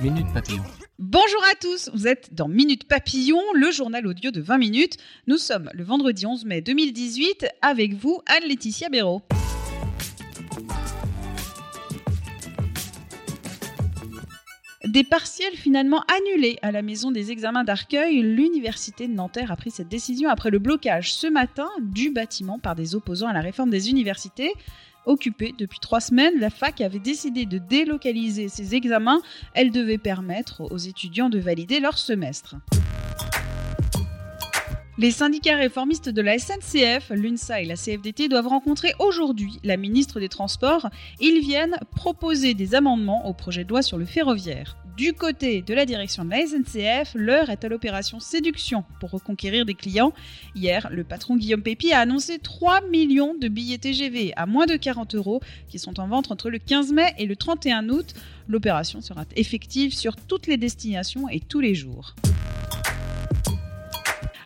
Minute Papillon. Bonjour à tous, vous êtes dans Minute Papillon, le journal audio de 20 minutes. Nous sommes le vendredi 11 mai 2018 avec vous, Anne-Laetitia Béraud. Des partiels finalement annulés à la maison des examens d'Arcueil, l'université de Nanterre a pris cette décision après le blocage ce matin du bâtiment par des opposants à la réforme des universités. Occupée depuis trois semaines, la fac avait décidé de délocaliser ses examens. Elle devait permettre aux étudiants de valider leur semestre. Les syndicats réformistes de la SNCF, l'UNSA et la CFDT doivent rencontrer aujourd'hui la ministre des Transports. Ils viennent proposer des amendements au projet de loi sur le ferroviaire. Du côté de la direction de la SNCF, l'heure est à l'opération séduction pour reconquérir des clients. Hier, le patron Guillaume Pépi a annoncé 3 millions de billets TGV à moins de 40 euros qui sont en vente entre le 15 mai et le 31 août. L'opération sera effective sur toutes les destinations et tous les jours.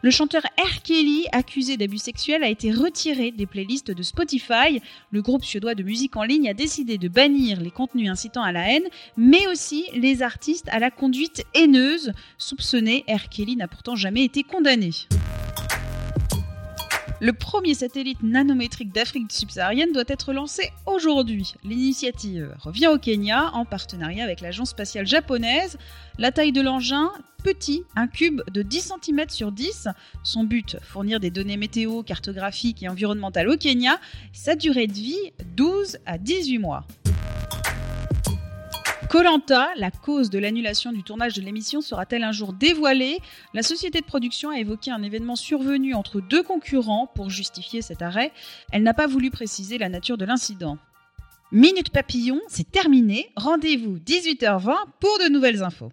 Le chanteur R. Kelly, accusé d'abus sexuels, a été retiré des playlists de Spotify. Le groupe suédois de musique en ligne a décidé de bannir les contenus incitant à la haine, mais aussi les artistes à la conduite haineuse. Soupçonné, R. Kelly n'a pourtant jamais été condamné. Le premier satellite nanométrique d'Afrique subsaharienne doit être lancé aujourd'hui. L'initiative revient au Kenya en partenariat avec l'agence spatiale japonaise. La taille de l'engin, petit, un cube de 10 cm sur 10. Son but, fournir des données météo, cartographiques et environnementales au Kenya. Sa durée de vie, 12 à 18 mois. Colanta, la cause de l'annulation du tournage de l'émission sera-t-elle un jour dévoilée? La société de production a évoqué un événement survenu entre deux concurrents pour justifier cet arrêt. Elle n'a pas voulu préciser la nature de l'incident. Minute Papillon, c'est terminé. Rendez-vous 18h20 pour de nouvelles infos.